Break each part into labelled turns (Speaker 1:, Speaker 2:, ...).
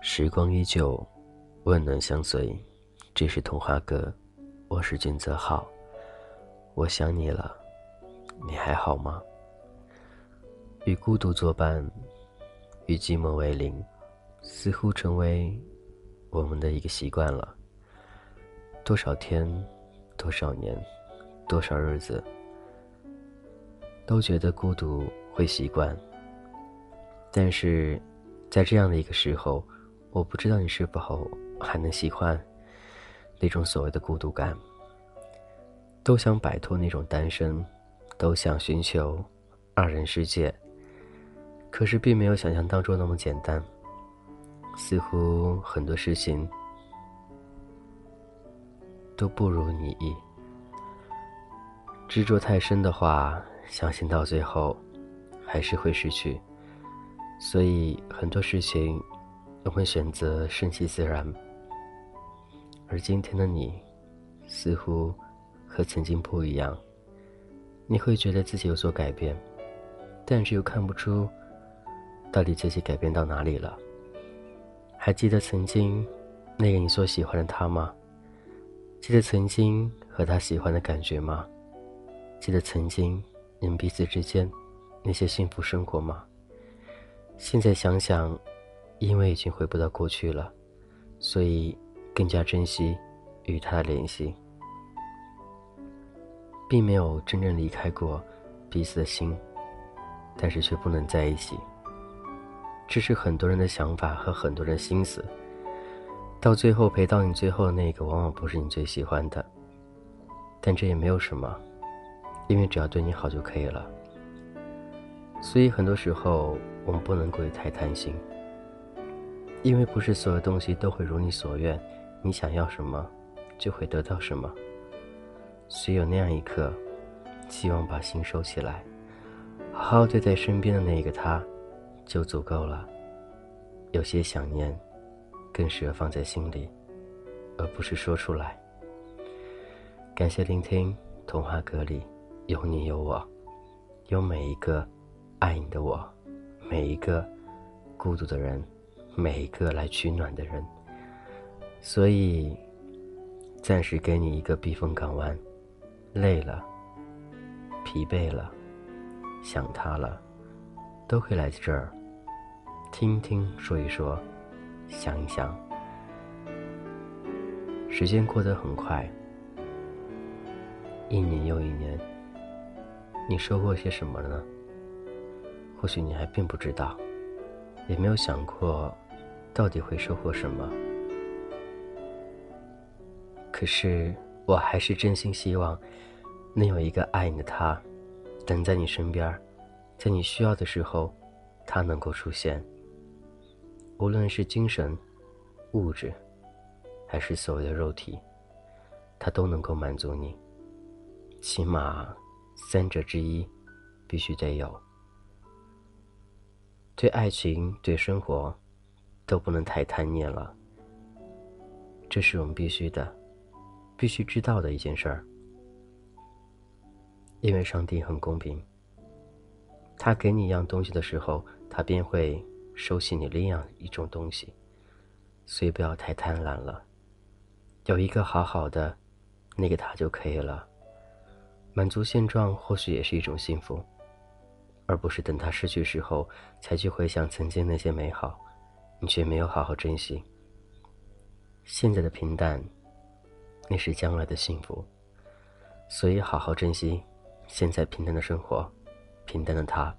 Speaker 1: 时光依旧，温暖相随。这是童话歌，我是君泽浩。我想你了，你还好吗？与孤独作伴，与寂寞为邻，似乎成为我们的一个习惯了。多少天，多少年，多少日子，都觉得孤独会习惯。但是，在这样的一个时候，我不知道你是否还能喜欢那种所谓的孤独感。都想摆脱那种单身，都想寻求二人世界。可是，并没有想象当中那么简单。似乎很多事情都不如你意。执着太深的话，相信到最后还是会失去。所以，很多事情我会选择顺其自然。而今天的你，似乎和曾经不一样。你会觉得自己有所改变，但是又看不出。到底自己改变到哪里了？还记得曾经那个你所喜欢的他吗？记得曾经和他喜欢的感觉吗？记得曾经你们彼此之间那些幸福生活吗？现在想想，因为已经回不到过去了，所以更加珍惜与他的联系，并没有真正离开过彼此的心，但是却不能在一起。这是很多人的想法和很多人心思，到最后陪到你最后的那个，往往不是你最喜欢的。但这也没有什么，因为只要对你好就可以了。所以很多时候我们不能过于太贪心，因为不是所有东西都会如你所愿，你想要什么就会得到什么。所以有那样一刻，希望把心收起来，好好对待身边的那一个他。就足够了。有些想念，更适合放在心里，而不是说出来。感谢聆听，童话阁里有你有我，有每一个爱你的我，每一个孤独的人，每一个来取暖的人。所以，暂时给你一个避风港湾。累了，疲惫了，想他了。都会来这儿，听听说一说，想一想。时间过得很快，一年又一年，你收获些什么了呢？或许你还并不知道，也没有想过到底会收获什么。可是，我还是真心希望能有一个爱你的他，等在你身边。在你需要的时候，他能够出现。无论是精神、物质，还是所谓的肉体，他都能够满足你。起码三者之一，必须得有。对爱情、对生活，都不能太贪念了。这是我们必须的，必须知道的一件事儿。因为上帝很公平。他给你一样东西的时候，他便会收起你另样一种东西，所以不要太贪婪了。有一个好好的，那个他就可以了。满足现状或许也是一种幸福，而不是等他失去时候才去回想曾经那些美好，你却没有好好珍惜。现在的平淡，那是将来的幸福，所以好好珍惜现在平淡的生活。平淡的他，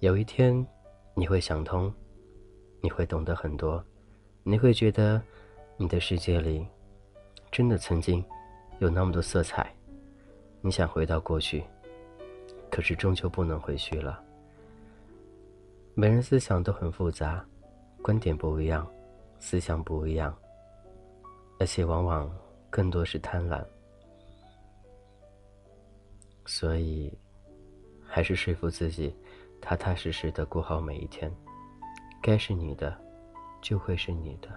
Speaker 1: 有一天你会想通，你会懂得很多，你会觉得你的世界里真的曾经有那么多色彩。你想回到过去，可是终究不能回去了。每人思想都很复杂，观点不一样，思想不一样，而且往往更多是贪婪，所以。还是说服自己，踏踏实实的过好每一天。该是你的，就会是你的；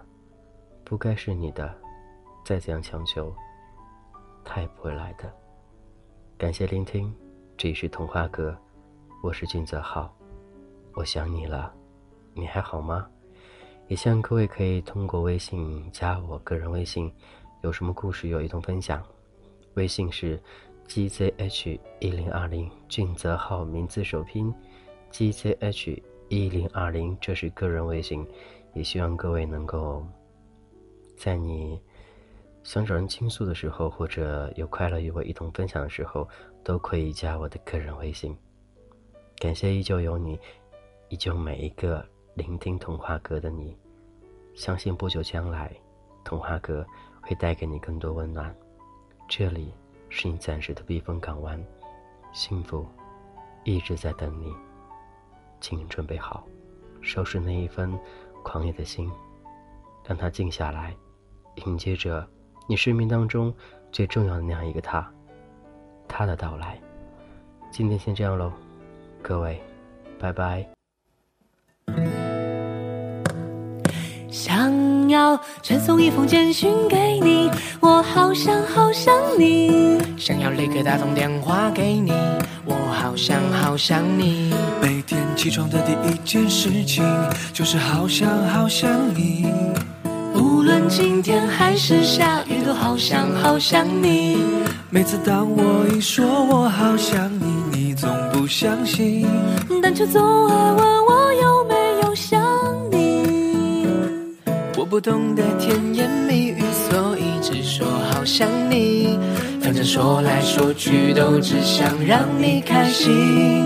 Speaker 1: 不该是你的，再怎样强求，他也不会来的。感谢聆听，这里是童话阁，我是俊泽浩，我想你了，你还好吗？也希望各位可以通过微信加我个人微信，有什么故事有一同分享。微信是 gzh 一零二零，俊泽浩名字首拼 gzh 一零二零，这是个人微信。也希望各位能够在你想找人倾诉的时候，或者有快乐与我一同分享的时候，都可以加我的个人微信。感谢依旧有你，依旧每一个。聆听童话阁的你，相信不久将来，童话阁会带给你更多温暖。这里是你暂时的避风港湾，幸福一直在等你，请你准备好，收拾那一份狂野的心，让它静下来，迎接着你生命当中最重要的那样一个他，他的到来。今天先这样喽，各位，拜拜。
Speaker 2: 想要传送一封简讯给你，我好想好想你。
Speaker 3: 想要立刻打通电话给你，我好想好想你。
Speaker 4: 每天起床的第一件事情就是好想好想你。
Speaker 2: 晴天还是下雨，都好想好想你。
Speaker 4: 每次当我一说我好想你，你总不相信，
Speaker 2: 但却总爱问我有没有想你。
Speaker 3: 我不懂得甜言蜜语，所以只说好想你。反正说来说去都只想让你开心。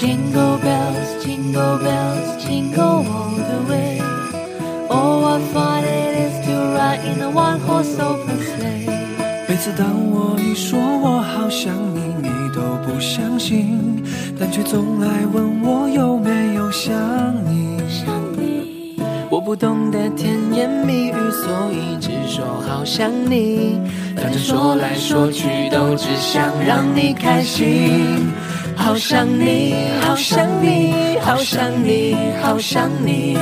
Speaker 2: Jingle bells, jingle bells, jingle all the way. Oh, what fun it is to ride in a one-horse open sleigh.
Speaker 4: 每次当我一说我好想你，你都不相信，但却总来问我有没有。想你，
Speaker 3: 我不懂得甜言蜜语，所以只说好想你。反正说来说去都只想让你开心。好想你，好想你，好想你，好想你，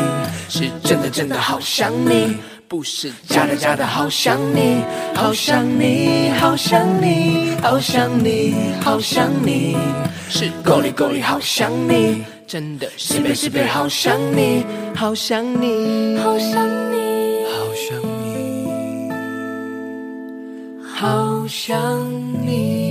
Speaker 3: 是真的真的好想你，不是假的假的好想你。好想你，好想你，好想你，好想你，是够力够力好想你。真的西北西北，好想你，好想你，
Speaker 2: 好想你，
Speaker 4: 好想你，
Speaker 3: 好想你。